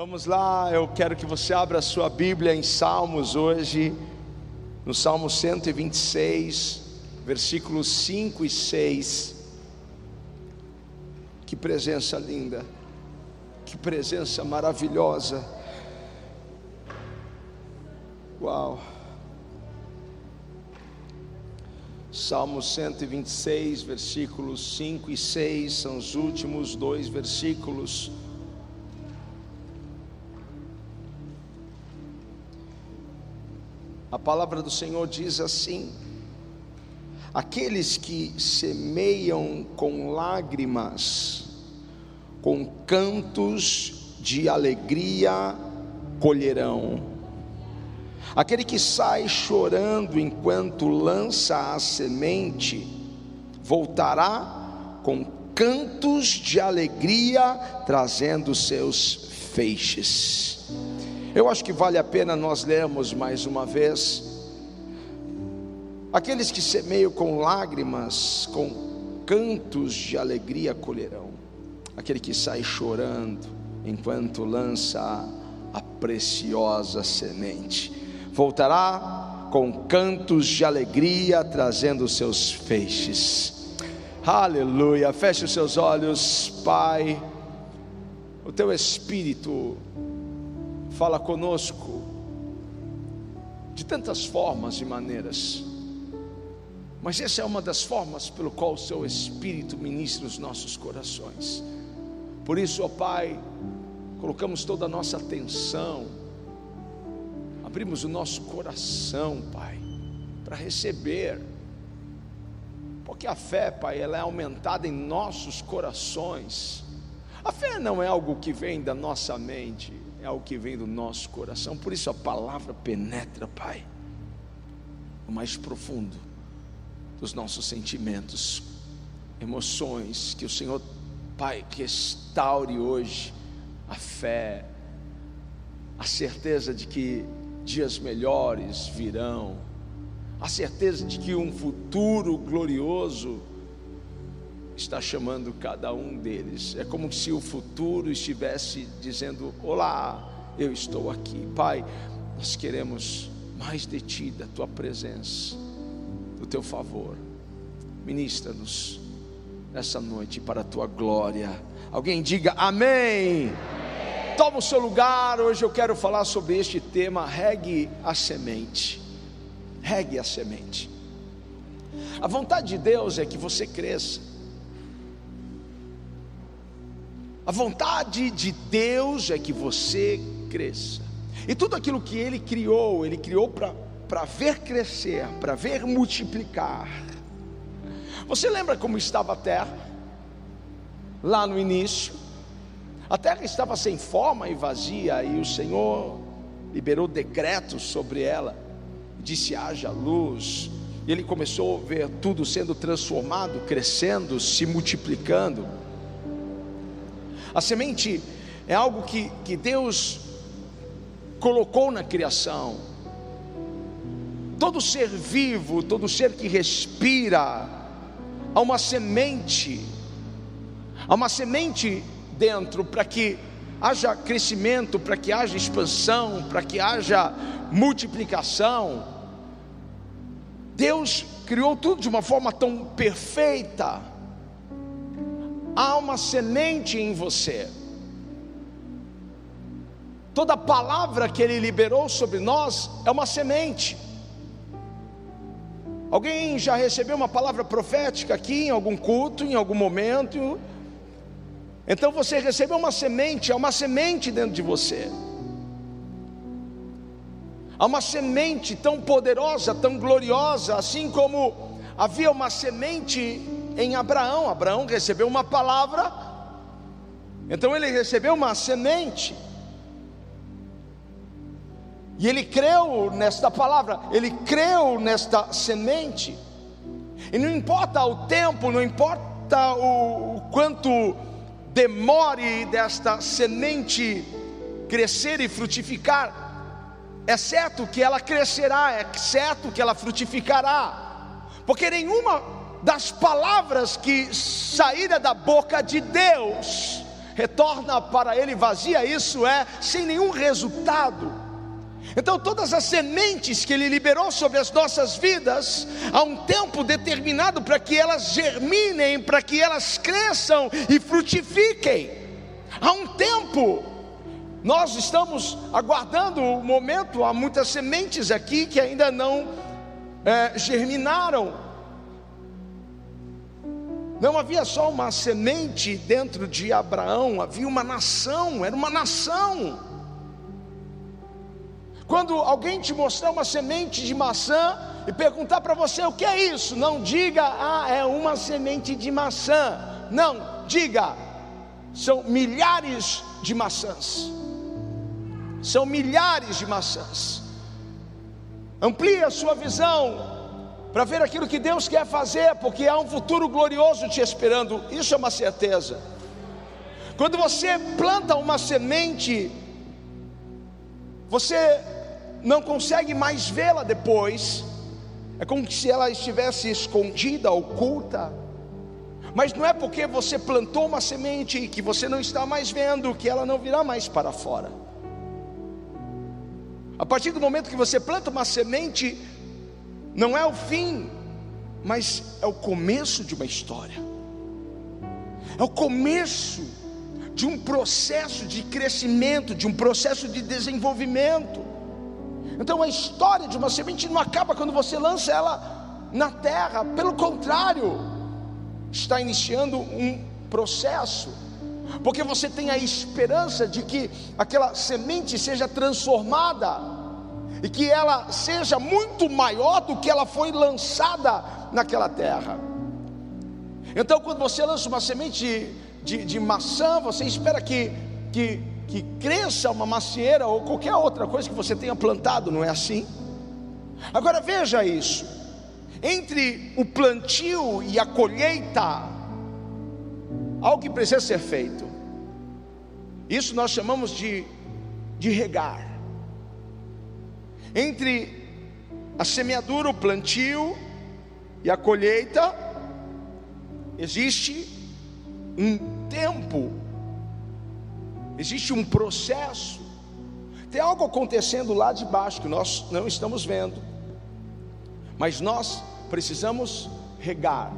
Vamos lá, eu quero que você abra a sua Bíblia em Salmos hoje, no Salmo 126, versículos 5 e 6. Que presença linda, que presença maravilhosa. Uau. Salmo 126, versículos 5 e 6 são os últimos dois versículos. A palavra do Senhor diz assim: Aqueles que semeiam com lágrimas, com cantos de alegria colherão. Aquele que sai chorando enquanto lança a semente, voltará com cantos de alegria, trazendo seus feixes. Eu acho que vale a pena nós lermos mais uma vez. Aqueles que semeiam com lágrimas, com cantos de alegria colherão. Aquele que sai chorando enquanto lança a preciosa semente. Voltará com cantos de alegria, trazendo seus feixes. Aleluia. Feche os seus olhos, Pai. O teu espírito fala conosco de tantas formas e maneiras. Mas essa é uma das formas pelo qual o seu Espírito ministra os nossos corações. Por isso, ó Pai, colocamos toda a nossa atenção, abrimos o nosso coração, Pai, para receber. Porque a fé, Pai, ela é aumentada em nossos corações. A fé não é algo que vem da nossa mente, é algo que vem do nosso coração. Por isso a palavra penetra, Pai, o mais profundo dos nossos sentimentos, emoções, que o Senhor, Pai, restaure hoje a fé, a certeza de que dias melhores virão, a certeza de que um futuro glorioso está chamando cada um deles. É como se o futuro estivesse dizendo: Olá, eu estou aqui. Pai, nós queremos mais de Ti, da Tua presença, do Teu favor. Ministra-nos essa noite para a Tua glória. Alguém diga amém. Toma o seu lugar. Hoje eu quero falar sobre este tema: regue a semente. Regue a semente. A vontade de Deus é que você cresça. A vontade de Deus é que você cresça. E tudo aquilo que Ele criou, Ele criou para ver crescer, para ver multiplicar. Você lembra como estava a terra? Lá no início, a terra estava sem forma e vazia, e o Senhor liberou decretos sobre ela, disse: haja luz. E ele começou a ver tudo sendo transformado, crescendo, se multiplicando. A semente é algo que, que Deus colocou na criação. Todo ser vivo, todo ser que respira, há uma semente, há uma semente dentro para que haja crescimento, para que haja expansão, para que haja multiplicação. Deus criou tudo de uma forma tão perfeita há uma semente em você. Toda palavra que Ele liberou sobre nós é uma semente. Alguém já recebeu uma palavra profética aqui em algum culto, em algum momento? Então você recebeu uma semente, há uma semente dentro de você. Há uma semente tão poderosa, tão gloriosa, assim como havia uma semente em Abraão. Abraão recebeu uma palavra, então ele recebeu uma semente. E ele creu nesta palavra, ele creu nesta semente. E não importa o tempo, não importa o, o quanto demore desta semente crescer e frutificar, é certo que ela crescerá, é certo que ela frutificará, porque nenhuma das palavras que saíram da boca de Deus retorna para ele vazia, isso é, sem nenhum resultado. Então, todas as sementes que Ele liberou sobre as nossas vidas, há um tempo determinado para que elas germinem, para que elas cresçam e frutifiquem. Há um tempo, nós estamos aguardando o momento, há muitas sementes aqui que ainda não é, germinaram. Não havia só uma semente dentro de Abraão, havia uma nação, era uma nação. Quando alguém te mostrar uma semente de maçã e perguntar para você o que é isso, não diga, ah, é uma semente de maçã. Não, diga, são milhares de maçãs. São milhares de maçãs. Amplie a sua visão para ver aquilo que Deus quer fazer, porque há um futuro glorioso te esperando. Isso é uma certeza. Quando você planta uma semente, você não consegue mais vê-la depois. É como se ela estivesse escondida, oculta. Mas não é porque você plantou uma semente que você não está mais vendo que ela não virá mais para fora. A partir do momento que você planta uma semente, não é o fim, mas é o começo de uma história. É o começo de um processo de crescimento, de um processo de desenvolvimento. Então a história de uma semente não acaba quando você lança ela na terra, pelo contrário, está iniciando um processo, porque você tem a esperança de que aquela semente seja transformada e que ela seja muito maior do que ela foi lançada naquela terra. Então, quando você lança uma semente de, de, de maçã, você espera que, que que cresça uma macieira ou qualquer outra coisa que você tenha plantado, não é assim? Agora veja isso: entre o plantio e a colheita, algo que precisa ser feito. Isso nós chamamos de, de regar. Entre a semeadura, o plantio e a colheita, existe um tempo existe um processo, tem algo acontecendo lá de baixo que nós não estamos vendo, mas nós precisamos regar,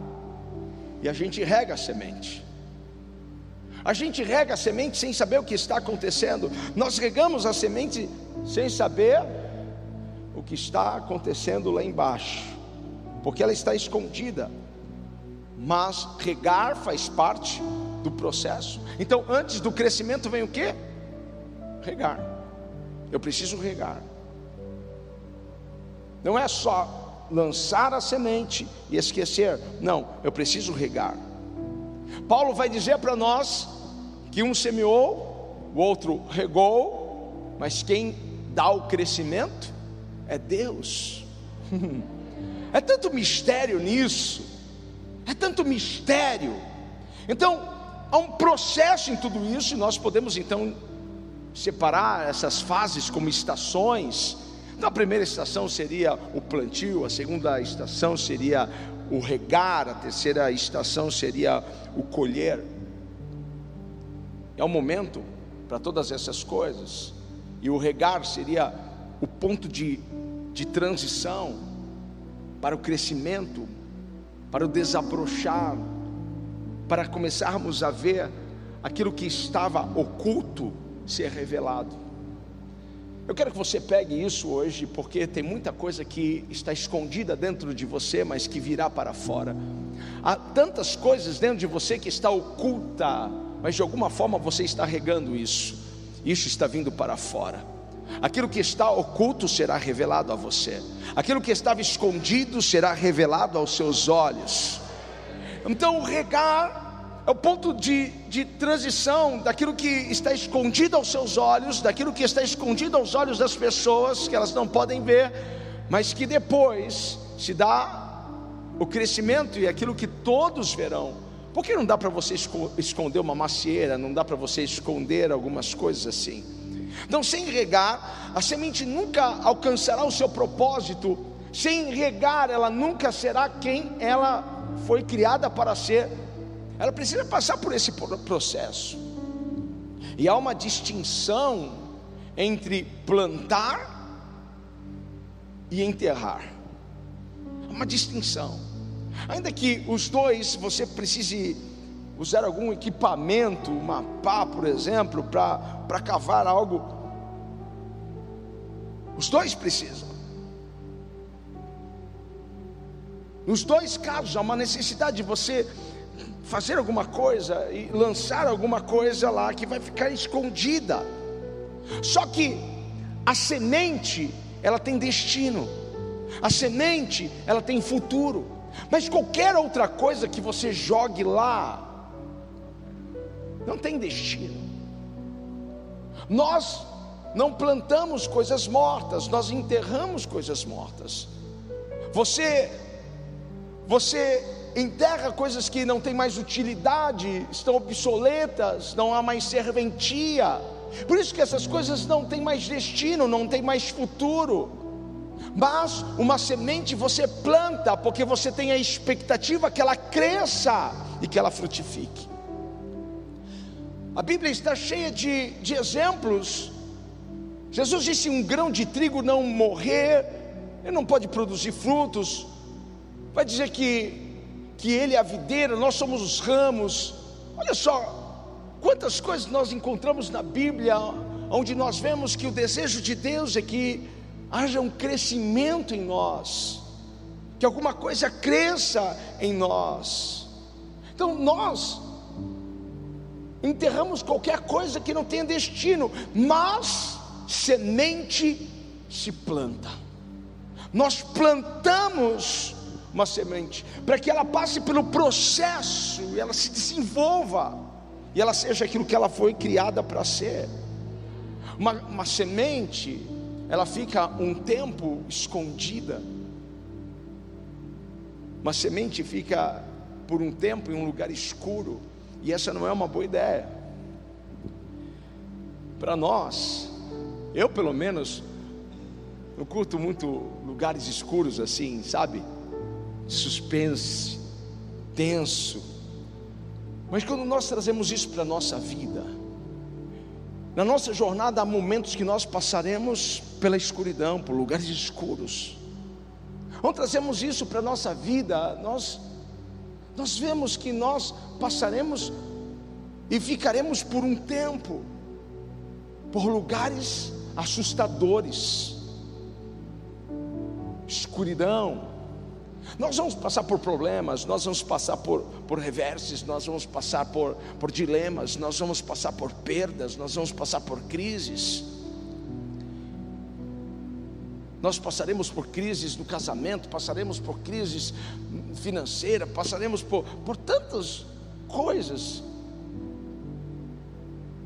e a gente rega a semente. A gente rega a semente sem saber o que está acontecendo. Nós regamos a semente sem saber o que está acontecendo lá embaixo, porque ela está escondida. Mas regar faz parte do processo. Então, antes do crescimento vem o que? Regar. Eu preciso regar. Não é só lançar a semente e esquecer. Não, eu preciso regar. Paulo vai dizer para nós que um semeou, o outro regou, mas quem dá o crescimento é Deus. É tanto mistério nisso, é tanto mistério. Então, Há um processo em tudo isso, e nós podemos então separar essas fases como estações. Então, a primeira estação seria o plantio, a segunda estação seria o regar, a terceira estação seria o colher. É um momento para todas essas coisas, e o regar seria o ponto de, de transição para o crescimento, para o desabrochar para começarmos a ver aquilo que estava oculto ser revelado. Eu quero que você pegue isso hoje, porque tem muita coisa que está escondida dentro de você, mas que virá para fora. Há tantas coisas dentro de você que está oculta, mas de alguma forma você está regando isso. Isso está vindo para fora. Aquilo que está oculto será revelado a você. Aquilo que estava escondido será revelado aos seus olhos. Então, o regar é o ponto de, de transição daquilo que está escondido aos seus olhos, daquilo que está escondido aos olhos das pessoas, que elas não podem ver, mas que depois se dá o crescimento e aquilo que todos verão. Por que não dá para você esconder uma macieira, não dá para você esconder algumas coisas assim? Então, sem regar, a semente nunca alcançará o seu propósito, sem regar, ela nunca será quem ela foi criada para ser, ela precisa passar por esse processo. E há uma distinção entre plantar e enterrar. Uma distinção. Ainda que os dois você precise usar algum equipamento, uma pá, por exemplo, para cavar algo, os dois precisam. Nos dois casos há uma necessidade de você fazer alguma coisa e lançar alguma coisa lá que vai ficar escondida. Só que a semente, ela tem destino. A semente, ela tem futuro. Mas qualquer outra coisa que você jogue lá não tem destino. Nós não plantamos coisas mortas, nós enterramos coisas mortas. Você você enterra coisas que não têm mais utilidade, estão obsoletas, não há mais serventia. Por isso que essas coisas não têm mais destino, não têm mais futuro. Mas uma semente você planta porque você tem a expectativa que ela cresça e que ela frutifique. A Bíblia está cheia de, de exemplos. Jesus disse: um grão de trigo não morrer, ele não pode produzir frutos. Vai dizer que, que ele é a videira, nós somos os ramos. Olha só, quantas coisas nós encontramos na Bíblia, onde nós vemos que o desejo de Deus é que haja um crescimento em nós, que alguma coisa cresça em nós. Então nós enterramos qualquer coisa que não tenha destino, mas semente se planta. Nós plantamos uma semente, para que ela passe pelo processo e ela se desenvolva, e ela seja aquilo que ela foi criada para ser. Uma, uma semente, ela fica um tempo escondida, uma semente fica por um tempo em um lugar escuro, e essa não é uma boa ideia. Para nós, eu pelo menos, eu curto muito lugares escuros assim, sabe? Suspense, tenso. Mas quando nós trazemos isso para a nossa vida, na nossa jornada há momentos que nós passaremos pela escuridão, por lugares escuros. Quando trazemos isso para a nossa vida, nós nós vemos que nós passaremos e ficaremos por um tempo por lugares assustadores, escuridão. Nós vamos passar por problemas, nós vamos passar por, por reverses, nós vamos passar por, por dilemas, nós vamos passar por perdas, nós vamos passar por crises. Nós passaremos por crises no casamento, passaremos por crises financeira, passaremos por, por tantas coisas.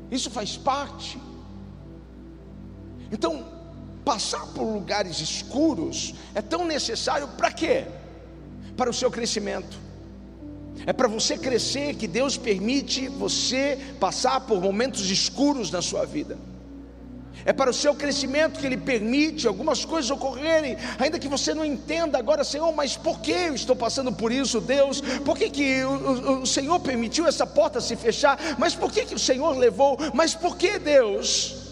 Isso faz parte. Então, passar por lugares escuros é tão necessário para quê? Para o seu crescimento. É para você crescer que Deus permite você passar por momentos escuros na sua vida é para o seu crescimento que Ele permite algumas coisas ocorrerem, ainda que você não entenda agora, Senhor, mas por que eu estou passando por isso, Deus? Por que, que o, o, o Senhor permitiu essa porta se fechar? Mas por que, que o Senhor levou? Mas por que Deus?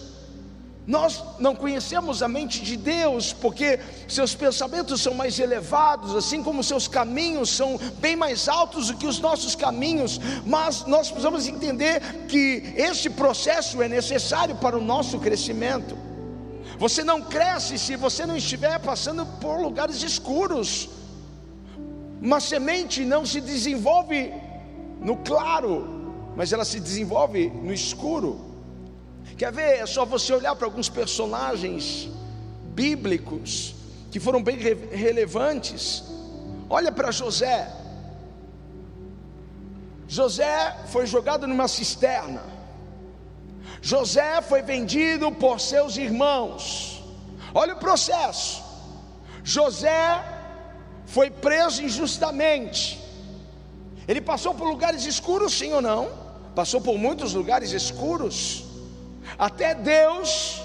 Nós não conhecemos a mente de Deus, porque seus pensamentos são mais elevados, assim como seus caminhos são bem mais altos do que os nossos caminhos, mas nós precisamos entender que este processo é necessário para o nosso crescimento. Você não cresce se você não estiver passando por lugares escuros. Uma semente não se desenvolve no claro, mas ela se desenvolve no escuro. Quer ver? É só você olhar para alguns personagens bíblicos que foram bem relevantes. Olha para José. José foi jogado numa cisterna. José foi vendido por seus irmãos. Olha o processo. José foi preso injustamente. Ele passou por lugares escuros, sim ou não? Passou por muitos lugares escuros até Deus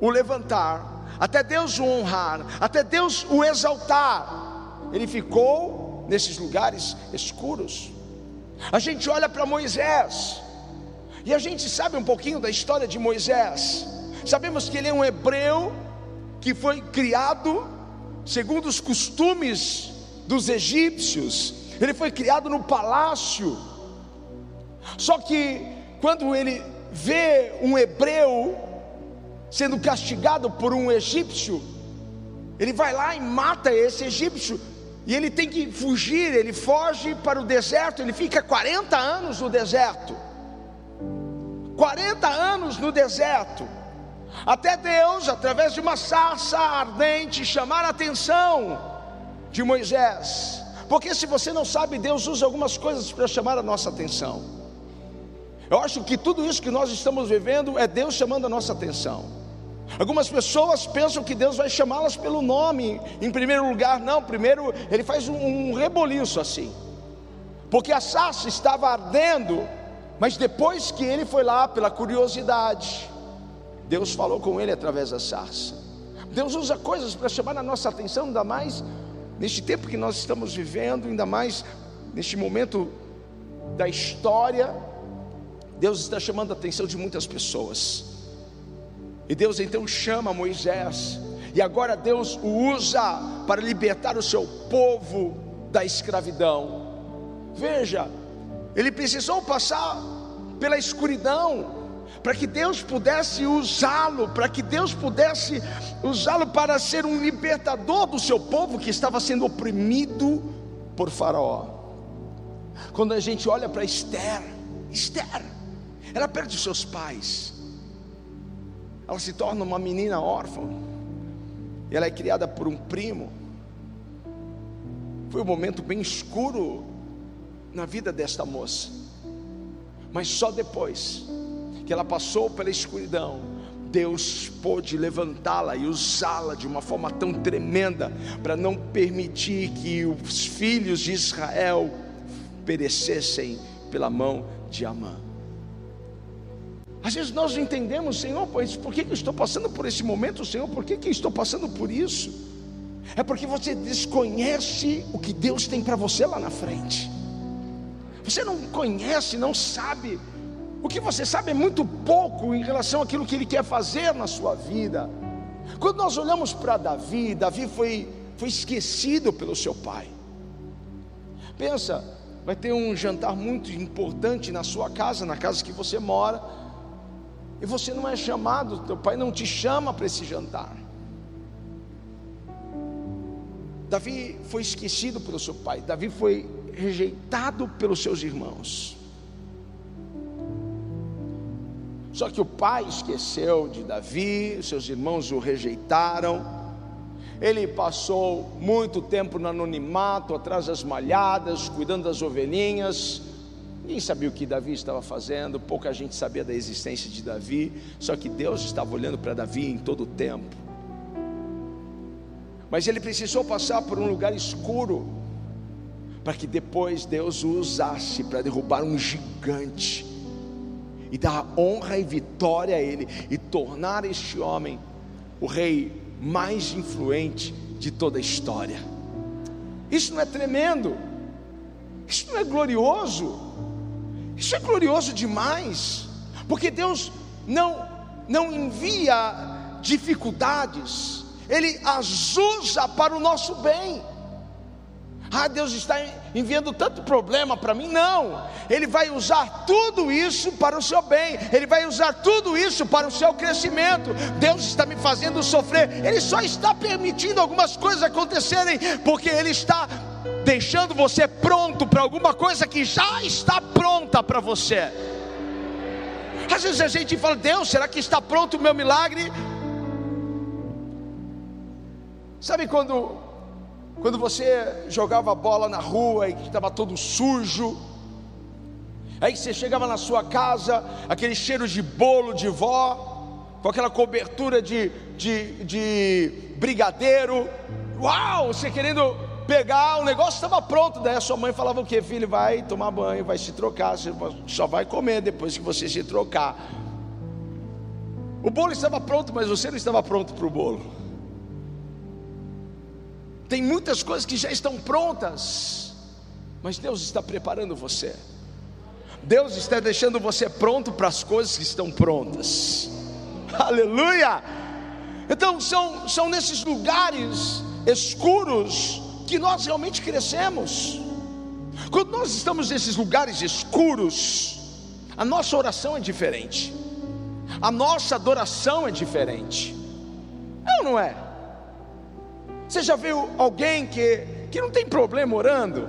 o levantar, até Deus o honrar, até Deus o exaltar. Ele ficou nesses lugares escuros. A gente olha para Moisés, E a gente sabe um pouquinho da história de Moisés. Sabemos que ele é um hebreu que foi criado segundo os costumes dos egípcios. Ele foi criado no palácio. Só que quando ele vê um hebreu sendo castigado por um egípcio, ele vai lá e mata esse egípcio. E ele tem que fugir, ele foge para o deserto, ele fica 40 anos no deserto. 40 anos no deserto. Até Deus, através de uma sarça ardente, chamar a atenção de Moisés. Porque se você não sabe, Deus usa algumas coisas para chamar a nossa atenção. Eu acho que tudo isso que nós estamos vivendo é Deus chamando a nossa atenção. Algumas pessoas pensam que Deus vai chamá-las pelo nome, em primeiro lugar, não, primeiro ele faz um, um reboliço assim, porque a sarça estava ardendo, mas depois que ele foi lá pela curiosidade, Deus falou com ele através da sarça. Deus usa coisas para chamar a nossa atenção, ainda mais neste tempo que nós estamos vivendo, ainda mais neste momento da história. Deus está chamando a atenção de muitas pessoas. E Deus então chama Moisés, e agora Deus o usa para libertar o seu povo da escravidão. Veja, ele precisou passar pela escuridão, para que Deus pudesse usá-lo, para que Deus pudesse usá-lo para ser um libertador do seu povo que estava sendo oprimido por Faraó. Quando a gente olha para Esther, Esther, ela perde seus pais, ela se torna uma menina órfã, e ela é criada por um primo. Foi um momento bem escuro na vida desta moça, mas só depois que ela passou pela escuridão, Deus pôde levantá-la e usá-la de uma forma tão tremenda para não permitir que os filhos de Israel perecessem pela mão de Amã. Às vezes nós não entendemos, Senhor, pois por que eu estou passando por esse momento, Senhor? Por que eu estou passando por isso? É porque você desconhece o que Deus tem para você lá na frente. Você não conhece, não sabe. O que você sabe é muito pouco em relação àquilo que Ele quer fazer na sua vida. Quando nós olhamos para Davi, Davi foi, foi esquecido pelo seu pai. Pensa, vai ter um jantar muito importante na sua casa, na casa que você mora e você não é chamado, teu pai não te chama para esse jantar. Davi foi esquecido pelo seu pai, Davi foi rejeitado pelos seus irmãos. Só que o pai esqueceu de Davi, seus irmãos o rejeitaram. Ele passou muito tempo no anonimato, atrás das malhadas, cuidando das ovelhinhas, Ninguém sabia o que Davi estava fazendo, pouca gente sabia da existência de Davi, só que Deus estava olhando para Davi em todo o tempo. Mas ele precisou passar por um lugar escuro, para que depois Deus o usasse para derrubar um gigante, e dar honra e vitória a ele, e tornar este homem o rei mais influente de toda a história. Isso não é tremendo? Isso não é glorioso? Isso é glorioso demais, porque Deus não não envia dificuldades, Ele as usa para o nosso bem. Ah, Deus está enviando tanto problema para mim. Não, Ele vai usar tudo isso para o seu bem, Ele vai usar tudo isso para o seu crescimento. Deus está me fazendo sofrer, Ele só está permitindo algumas coisas acontecerem, porque Ele está deixando você pronto para alguma coisa que já está pronta para você. Às vezes a gente fala, Deus, será que está pronto o meu milagre? Sabe quando, quando você jogava bola na rua e estava todo sujo? Aí você chegava na sua casa, aquele cheiro de bolo de vó, com aquela cobertura de, de, de brigadeiro, uau, você querendo pegar, o negócio estava pronto. Daí a sua mãe falava o que? Filho, vai tomar banho, vai se trocar, você só vai comer depois que você se trocar. O bolo estava pronto, mas você não estava pronto para o bolo. Tem muitas coisas que já estão prontas, mas Deus está preparando você. Deus está deixando você pronto para as coisas que estão prontas. Aleluia! Então são, são nesses lugares escuros que nós realmente crescemos. Quando nós estamos nesses lugares escuros, a nossa oração é diferente, a nossa adoração é diferente. É ou não é? Você já viu alguém que, que não tem problema orando?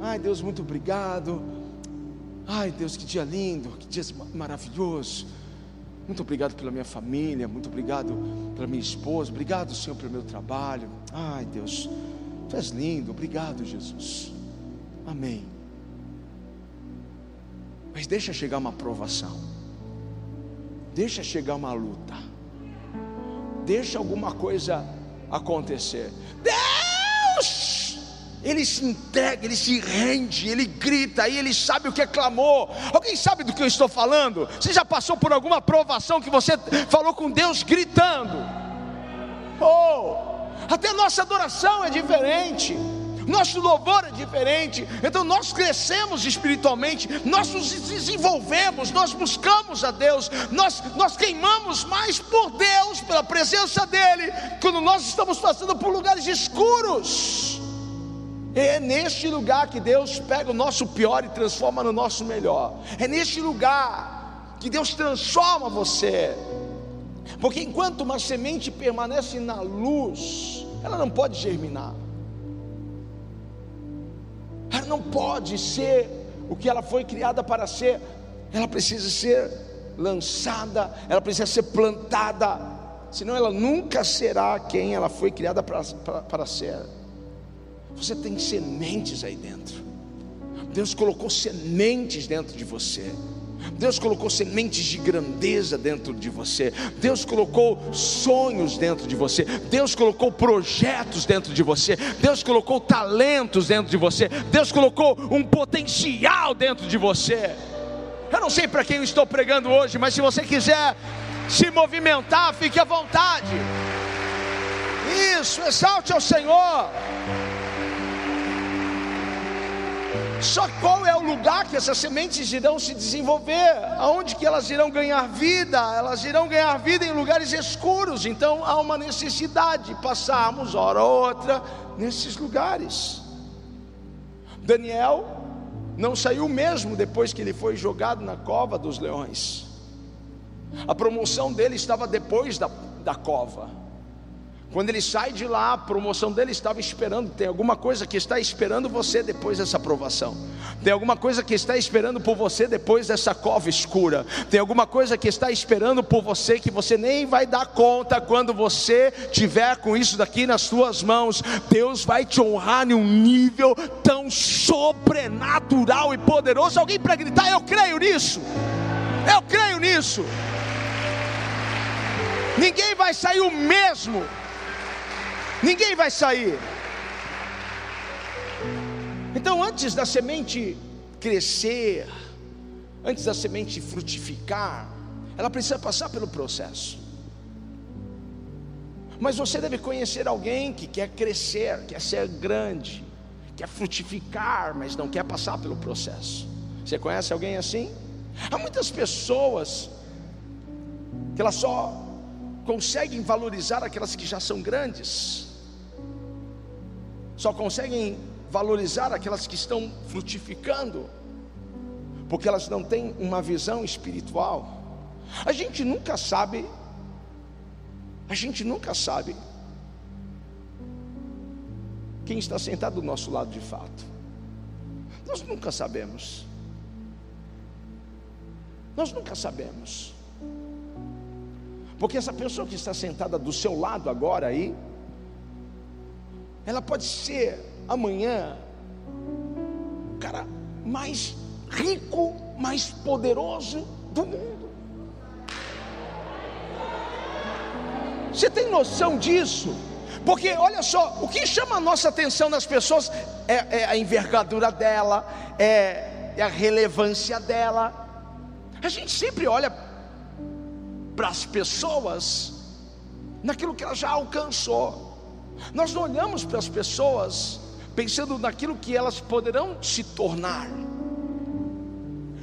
Ai Deus, muito obrigado. Ai Deus, que dia lindo, que dia maravilhoso. Muito obrigado pela minha família, muito obrigado pela minha esposa, obrigado, Senhor, pelo meu trabalho. Ai, Deus, tu és lindo, obrigado, Jesus. Amém. Mas deixa chegar uma provação, deixa chegar uma luta, deixa alguma coisa acontecer. Deus! ele se entrega, ele se rende, ele grita, e ele sabe o que é clamor. Alguém sabe do que eu estou falando? Você já passou por alguma provação que você falou com Deus gritando? Oh, até nossa adoração é diferente. Nosso louvor é diferente, então nós crescemos espiritualmente, nós nos desenvolvemos, nós buscamos a Deus, nós, nós queimamos mais por Deus, pela presença dEle, quando nós estamos passando por lugares escuros. É neste lugar que Deus pega o nosso pior e transforma no nosso melhor. É neste lugar que Deus transforma você. Porque enquanto uma semente permanece na luz, ela não pode germinar. Ela não pode ser o que ela foi criada para ser. Ela precisa ser lançada, ela precisa ser plantada. Senão ela nunca será quem ela foi criada para, para, para ser. Você tem sementes aí dentro. Deus colocou sementes dentro de você. Deus colocou sementes de grandeza dentro de você. Deus colocou sonhos dentro de você. Deus colocou projetos dentro de você. Deus colocou talentos dentro de você. Deus colocou um potencial dentro de você. Eu não sei para quem eu estou pregando hoje, mas se você quiser se movimentar, fique à vontade. Isso, exalte ao Senhor. Só qual é o lugar que essas sementes irão se desenvolver? Aonde que elas irão ganhar vida? Elas irão ganhar vida em lugares escuros. Então há uma necessidade de passarmos hora ou outra nesses lugares. Daniel não saiu mesmo depois que ele foi jogado na cova dos leões. A promoção dele estava depois da, da cova. Quando ele sai de lá, a promoção dele estava esperando. Tem alguma coisa que está esperando você depois dessa aprovação. Tem alguma coisa que está esperando por você depois dessa cova escura. Tem alguma coisa que está esperando por você que você nem vai dar conta quando você tiver com isso daqui nas suas mãos. Deus vai te honrar em um nível tão sobrenatural e poderoso. Alguém para gritar, eu creio nisso. Eu creio nisso. Ninguém vai sair o mesmo ninguém vai sair. Então, antes da semente crescer, antes da semente frutificar, ela precisa passar pelo processo. Mas você deve conhecer alguém que quer crescer, quer ser grande, quer frutificar, mas não quer passar pelo processo. Você conhece alguém assim? Há muitas pessoas que elas só conseguem valorizar aquelas que já são grandes, só conseguem valorizar aquelas que estão frutificando, porque elas não têm uma visão espiritual. A gente nunca sabe, a gente nunca sabe quem está sentado do nosso lado de fato. Nós nunca sabemos. Nós nunca sabemos. Porque essa pessoa que está sentada do seu lado agora aí, ela pode ser amanhã o cara mais rico, mais poderoso do mundo. Você tem noção disso? Porque olha só, o que chama a nossa atenção nas pessoas é, é a envergadura dela, é, é a relevância dela. A gente sempre olha para as pessoas naquilo que ela já alcançou. Nós não olhamos para as pessoas pensando naquilo que elas poderão se tornar.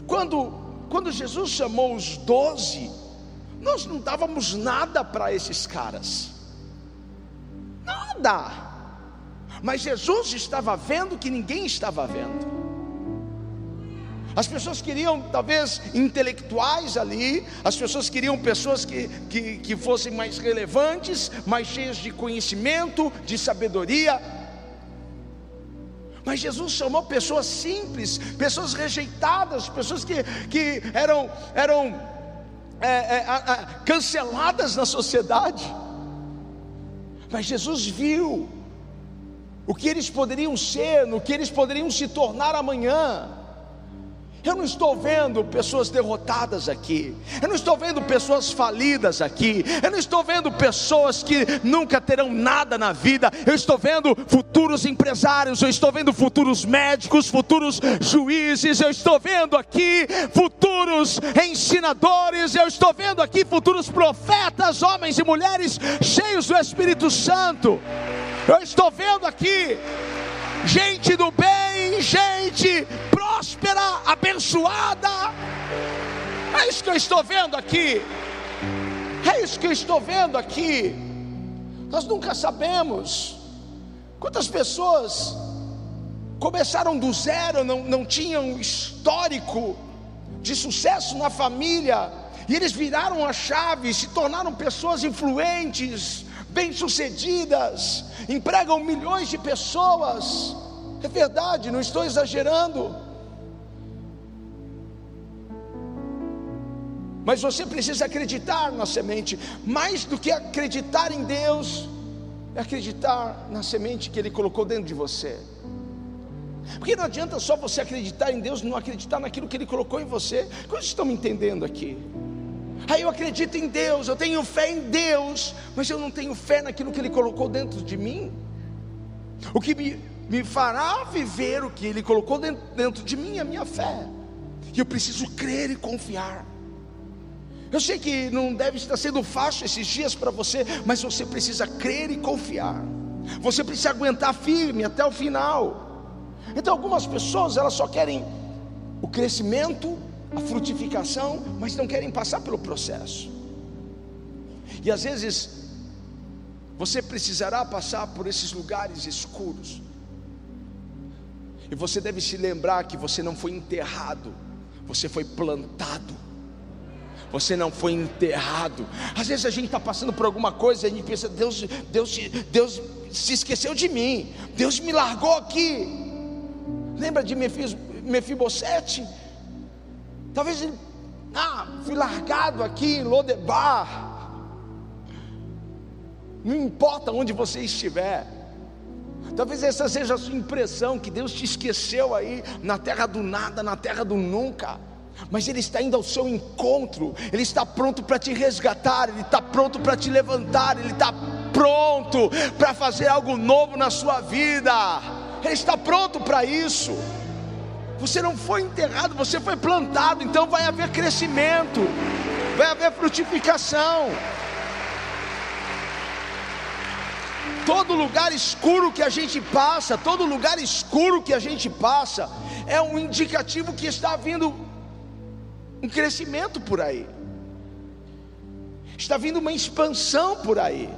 Quando, quando Jesus chamou os doze, nós não dávamos nada para esses caras, nada. Mas Jesus estava vendo que ninguém estava vendo. As pessoas queriam, talvez, intelectuais ali, as pessoas queriam pessoas que, que, que fossem mais relevantes, mais cheias de conhecimento, de sabedoria. Mas Jesus chamou pessoas simples, pessoas rejeitadas, pessoas que, que eram, eram é, é, canceladas na sociedade. Mas Jesus viu o que eles poderiam ser, no que eles poderiam se tornar amanhã. Eu não estou vendo pessoas derrotadas aqui. Eu não estou vendo pessoas falidas aqui. Eu não estou vendo pessoas que nunca terão nada na vida. Eu estou vendo futuros empresários. Eu estou vendo futuros médicos, futuros juízes. Eu estou vendo aqui futuros ensinadores. Eu estou vendo aqui futuros profetas, homens e mulheres cheios do Espírito Santo. Eu estou vendo aqui gente do bem, gente próspera, abençoada. É isso que eu estou vendo aqui. É isso que eu estou vendo aqui. Nós nunca sabemos quantas pessoas começaram do zero, não, não tinham histórico de sucesso na família, e eles viraram a chave, se tornaram pessoas influentes, bem-sucedidas, empregam milhões de pessoas. É verdade, não estou exagerando. Mas você precisa acreditar na semente, mais do que acreditar em Deus, é acreditar na semente que Ele colocou dentro de você. Porque não adianta só você acreditar em Deus, não acreditar naquilo que Ele colocou em você. Vocês estão me entendendo aqui? Aí eu acredito em Deus, eu tenho fé em Deus, mas eu não tenho fé naquilo que Ele colocou dentro de mim. O que me, me fará viver o que Ele colocou dentro, dentro de mim é a minha fé. E eu preciso crer e confiar. Eu sei que não deve estar sendo fácil esses dias para você, mas você precisa crer e confiar. Você precisa aguentar firme até o final. Então algumas pessoas elas só querem o crescimento a frutificação, mas não querem passar pelo processo. E às vezes, você precisará passar por esses lugares escuros. E você deve se lembrar que você não foi enterrado, você foi plantado. Você não foi enterrado. Às vezes a gente está passando por alguma coisa e a gente pensa: Deus, Deus, Deus se esqueceu de mim. Deus me largou aqui. Lembra de Mefibosete? Talvez ele, ah, fui largado aqui em Lodebar. Não importa onde você estiver. Talvez essa seja a sua impressão, que Deus te esqueceu aí na terra do nada, na terra do nunca. Mas Ele está indo ao seu encontro, Ele está pronto para te resgatar, Ele está pronto para te levantar, Ele está pronto para fazer algo novo na sua vida. Ele está pronto para isso. Você não foi enterrado, você foi plantado, então vai haver crescimento, vai haver frutificação. Todo lugar escuro que a gente passa, todo lugar escuro que a gente passa, é um indicativo que está vindo um crescimento por aí, está vindo uma expansão por aí.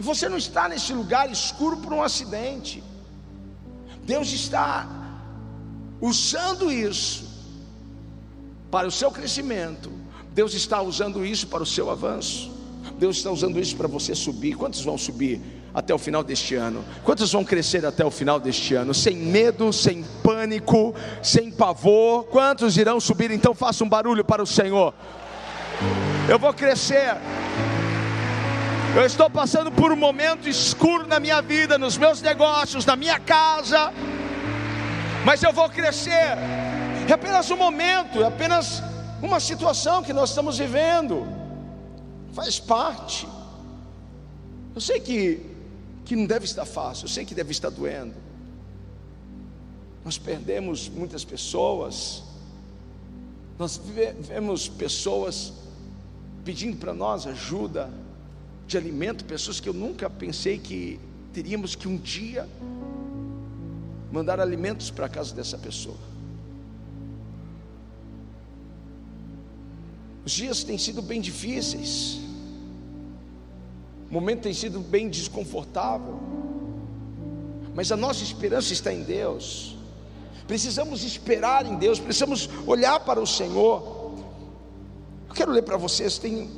E você não está nesse lugar escuro por um acidente. Deus está usando isso para o seu crescimento, Deus está usando isso para o seu avanço. Deus está usando isso para você subir. Quantos vão subir até o final deste ano? Quantos vão crescer até o final deste ano? Sem medo, sem pânico, sem pavor. Quantos irão subir? Então faça um barulho para o Senhor. Eu vou crescer. Eu estou passando por um momento escuro na minha vida, nos meus negócios, na minha casa mas eu vou crescer. É apenas um momento, é apenas uma situação que nós estamos vivendo, faz parte. Eu sei que, que não deve estar fácil, eu sei que deve estar doendo. Nós perdemos muitas pessoas, nós vemos pessoas pedindo para nós ajuda de alimento, pessoas que eu nunca pensei que teríamos que um dia mandar alimentos para a casa dessa pessoa. Os dias têm sido bem difíceis, o momento tem sido bem desconfortável, mas a nossa esperança está em Deus. Precisamos esperar em Deus, precisamos olhar para o Senhor. Eu quero ler para vocês, tem,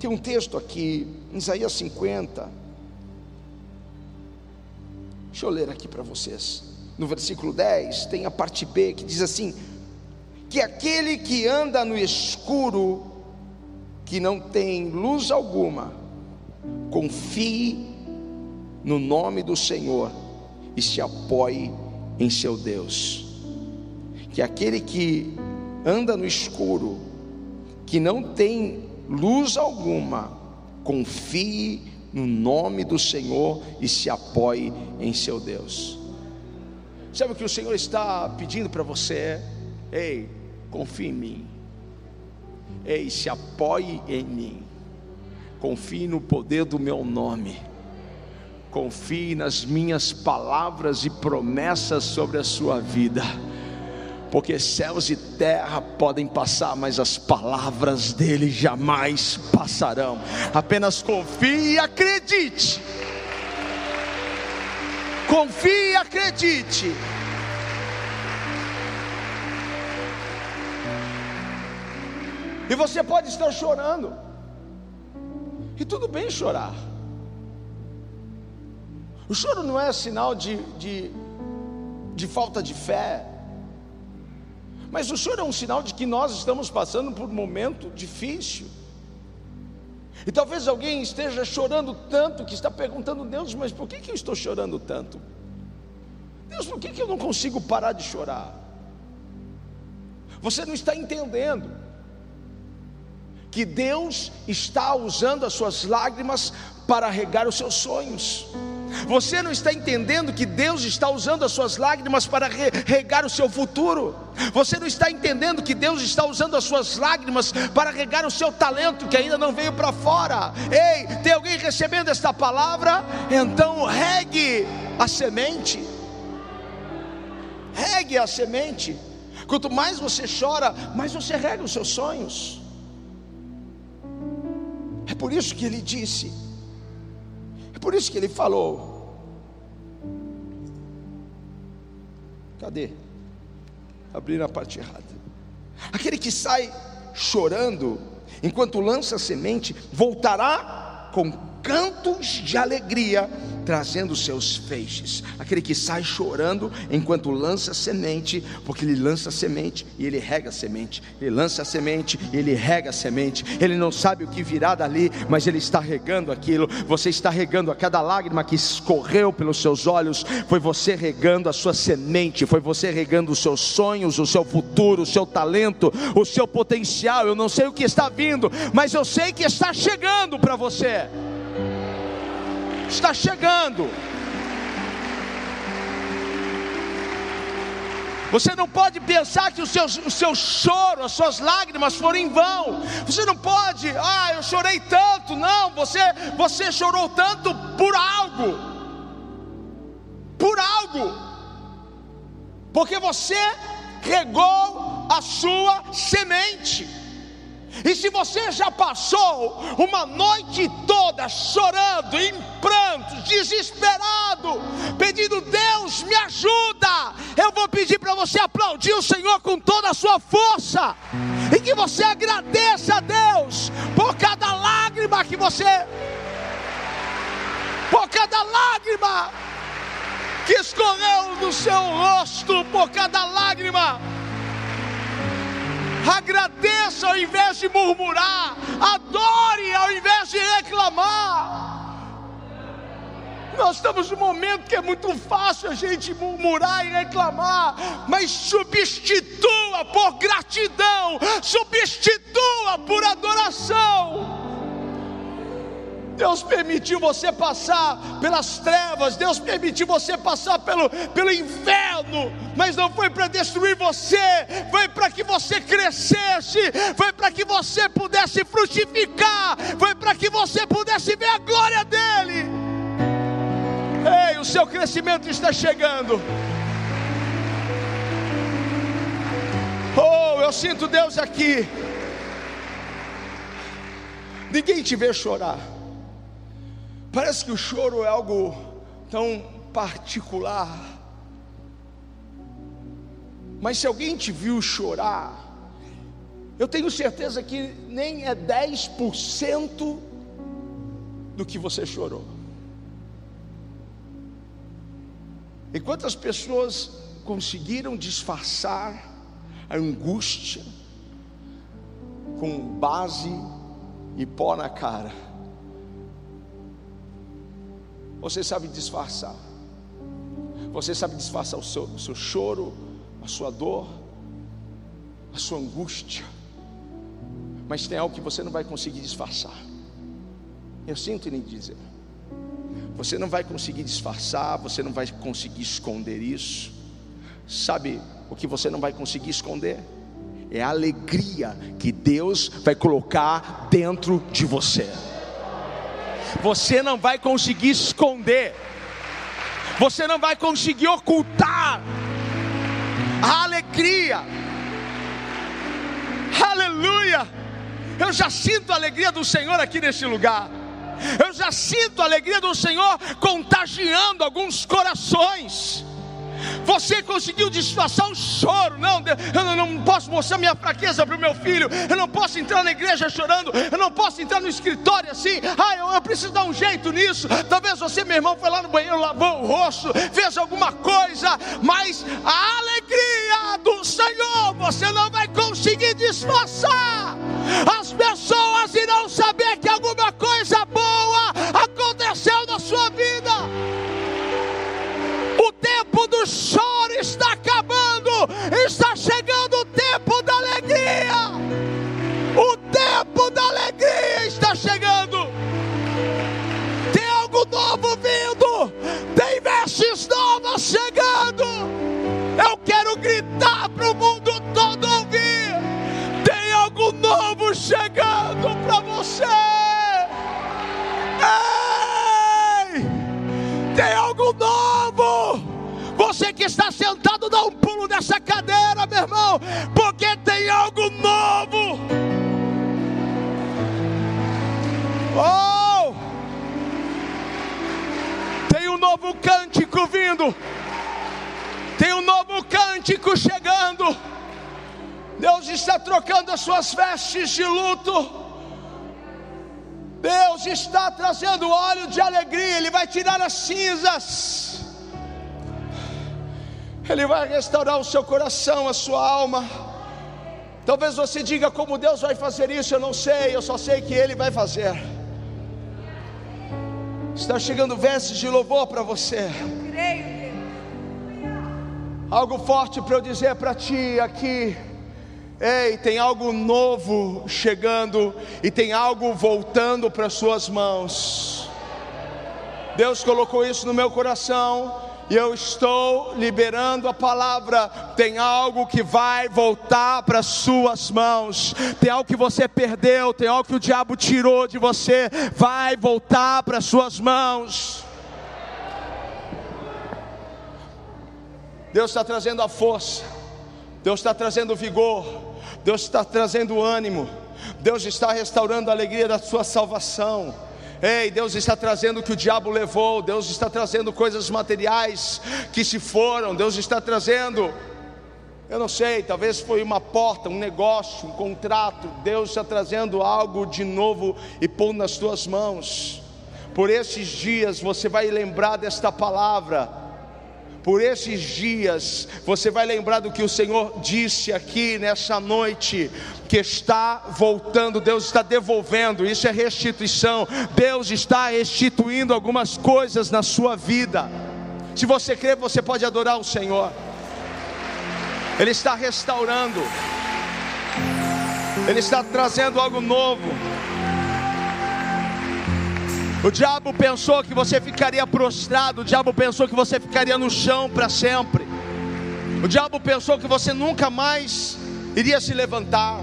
tem um texto aqui, em Isaías 50. Deixa eu ler aqui para vocês. No versículo 10, tem a parte B que diz assim: Que aquele que anda no escuro, que não tem luz alguma, confie no nome do Senhor e se apoie em seu Deus. Que aquele que anda no escuro, que não tem luz alguma, confie no nome do Senhor e se apoie em seu Deus. Sabe o que o Senhor está pedindo para você? Ei, confie em mim. Ei, se apoie em mim. Confie no poder do meu nome. Confie nas minhas palavras e promessas sobre a sua vida porque céus e terra podem passar, mas as palavras dele jamais passarão. Apenas confie e acredite. Confie e acredite. E você pode estar chorando, e tudo bem chorar. O choro não é sinal de, de, de falta de fé, mas o choro é um sinal de que nós estamos passando por um momento difícil. E talvez alguém esteja chorando tanto que está perguntando, Deus, mas por que, que eu estou chorando tanto? Deus, por que, que eu não consigo parar de chorar? Você não está entendendo que Deus está usando as suas lágrimas para regar os seus sonhos. Você não está entendendo que Deus está usando as suas lágrimas para regar o seu futuro. Você não está entendendo que Deus está usando as suas lágrimas para regar o seu talento que ainda não veio para fora. Ei, tem alguém recebendo esta palavra? Então regue a semente. Regue a semente. Quanto mais você chora, mais você rega os seus sonhos. É por isso que ele disse: por isso que ele falou. Cadê? Abriram a parte errada. Aquele que sai chorando, enquanto lança semente, voltará com cantos de alegria, trazendo seus feixes. Aquele que sai chorando enquanto lança semente, porque ele lança semente e ele rega semente. Ele lança semente e ele rega semente. Ele não sabe o que virá dali, mas ele está regando aquilo. Você está regando a cada lágrima que escorreu pelos seus olhos, foi você regando a sua semente, foi você regando os seus sonhos, o seu futuro, o seu talento, o seu potencial. Eu não sei o que está vindo, mas eu sei que está chegando para você está chegando. Você não pode pensar que o seu, o seu choro, as suas lágrimas foram em vão. Você não pode, ah, eu chorei tanto. Não, você, você chorou tanto por algo. Por algo. Porque você regou a sua semente. E se você já passou uma noite toda chorando, em prantos, desesperado, pedindo Deus me ajuda, eu vou pedir para você aplaudir o Senhor com toda a sua força e que você agradeça a Deus por cada lágrima que você, por cada lágrima que escorreu do seu rosto, por cada lágrima agradeça ao invés de murmurar, adore ao invés de reclamar. Nós estamos num momento que é muito fácil a gente murmurar e reclamar, mas substitua por gratidão, substitua por adoração. Deus permitiu você passar pelas trevas, Deus permitiu você passar pelo, pelo inferno, mas não foi para destruir você, foi para que você crescesse, foi para que você pudesse frutificar, foi para que você pudesse ver a glória dEle. Ei, o seu crescimento está chegando. Oh, eu sinto Deus aqui. ninguém te vê chorar. Parece que o choro é algo tão particular. Mas se alguém te viu chorar, eu tenho certeza que nem é 10% do que você chorou. E quantas pessoas conseguiram disfarçar a angústia com base e pó na cara? Você sabe disfarçar. Você sabe disfarçar o seu, o seu choro, a sua dor, a sua angústia. Mas tem algo que você não vai conseguir disfarçar. Eu sinto lhe dizer. Você não vai conseguir disfarçar, você não vai conseguir esconder isso. Sabe o que você não vai conseguir esconder? É a alegria que Deus vai colocar dentro de você. Você não vai conseguir esconder, você não vai conseguir ocultar a alegria. Aleluia! Eu já sinto a alegria do Senhor aqui neste lugar. Eu já sinto a alegria do Senhor contagiando alguns corações. Você conseguiu disfarçar o choro. Não, eu não posso mostrar minha fraqueza para o meu filho. Eu não posso entrar na igreja chorando. Eu não posso entrar no escritório assim. Ah, eu, eu preciso dar um jeito nisso. Talvez você, meu irmão, foi lá no banheiro, lavou o rosto, fez alguma coisa. Mas a alegria do Senhor você não vai conseguir disfarçar. As pessoas irão saber que alguma coisa boa do choro está acabando, está chegando o tempo da alegria. O tempo da alegria está chegando. Tem algo novo vindo, tem vestes novas chegando. Eu quero gritar para o mundo todo ouvir: tem algo novo chegando para você. Ei! Tem algo novo você que está sentado, dá um pulo nessa cadeira, meu irmão, porque tem algo novo. Oh! Tem um novo cântico vindo. Tem um novo cântico chegando. Deus está trocando as suas vestes de luto. Deus está trazendo óleo de alegria, Ele vai tirar as cinzas. Ele vai restaurar o seu coração, a sua alma. Talvez você diga como Deus vai fazer isso, eu não sei, eu só sei que Ele vai fazer. Está chegando vestes de louvor para você. Algo forte para eu dizer para ti aqui. Ei, tem algo novo chegando e tem algo voltando para suas mãos. Deus colocou isso no meu coração e eu estou liberando a palavra. Tem algo que vai voltar para suas mãos, tem algo que você perdeu, tem algo que o diabo tirou de você, vai voltar para suas mãos. Deus está trazendo a força, Deus está trazendo vigor, Deus está trazendo ânimo, Deus está restaurando a alegria da sua salvação. Ei, Deus está trazendo o que o diabo levou, Deus está trazendo coisas materiais que se foram, Deus está trazendo, eu não sei, talvez foi uma porta, um negócio, um contrato, Deus está trazendo algo de novo e pondo nas tuas mãos. Por esses dias você vai lembrar desta palavra por esses dias, você vai lembrar do que o Senhor disse aqui nessa noite, que está voltando, Deus está devolvendo, isso é restituição, Deus está restituindo algumas coisas na sua vida. Se você crê, você pode adorar o Senhor, Ele está restaurando, Ele está trazendo algo novo. O diabo pensou que você ficaria prostrado, o diabo pensou que você ficaria no chão para sempre. O diabo pensou que você nunca mais iria se levantar.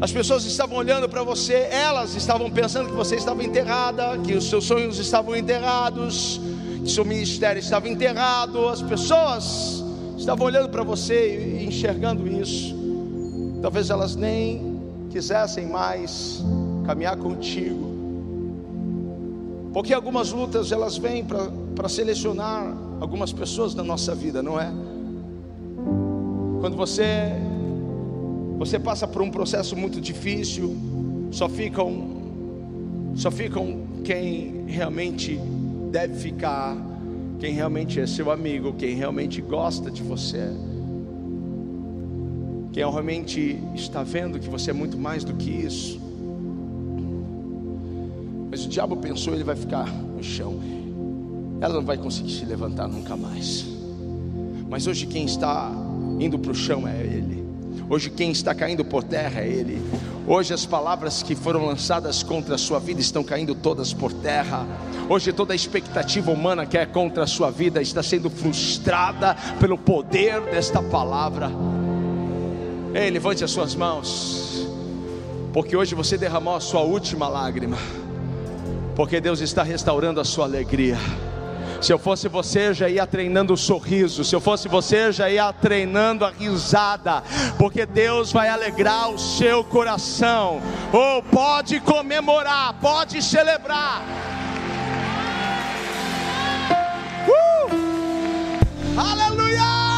As pessoas estavam olhando para você, elas estavam pensando que você estava enterrada, que os seus sonhos estavam enterrados, que seu ministério estava enterrado. As pessoas estavam olhando para você e enxergando isso. talvez elas nem quisessem mais caminhar contigo, porque algumas lutas elas vêm para selecionar algumas pessoas da nossa vida, não é? Quando você você passa por um processo muito difícil, só ficam só ficam quem realmente deve ficar, quem realmente é seu amigo, quem realmente gosta de você. Quem realmente está vendo que você é muito mais do que isso. Mas o diabo pensou, ele vai ficar no chão. Ela não vai conseguir se levantar nunca mais. Mas hoje quem está indo para o chão é ele. Hoje quem está caindo por terra é ele. Hoje as palavras que foram lançadas contra a sua vida estão caindo todas por terra. Hoje toda a expectativa humana que é contra a sua vida está sendo frustrada pelo poder desta palavra. Ei, levante as suas mãos, porque hoje você derramou a sua última lágrima, porque Deus está restaurando a sua alegria. Se eu fosse você, já ia treinando o sorriso. Se eu fosse você, já ia treinando a risada. Porque Deus vai alegrar o seu coração. Ou oh, pode comemorar, pode celebrar. Uh! Aleluia!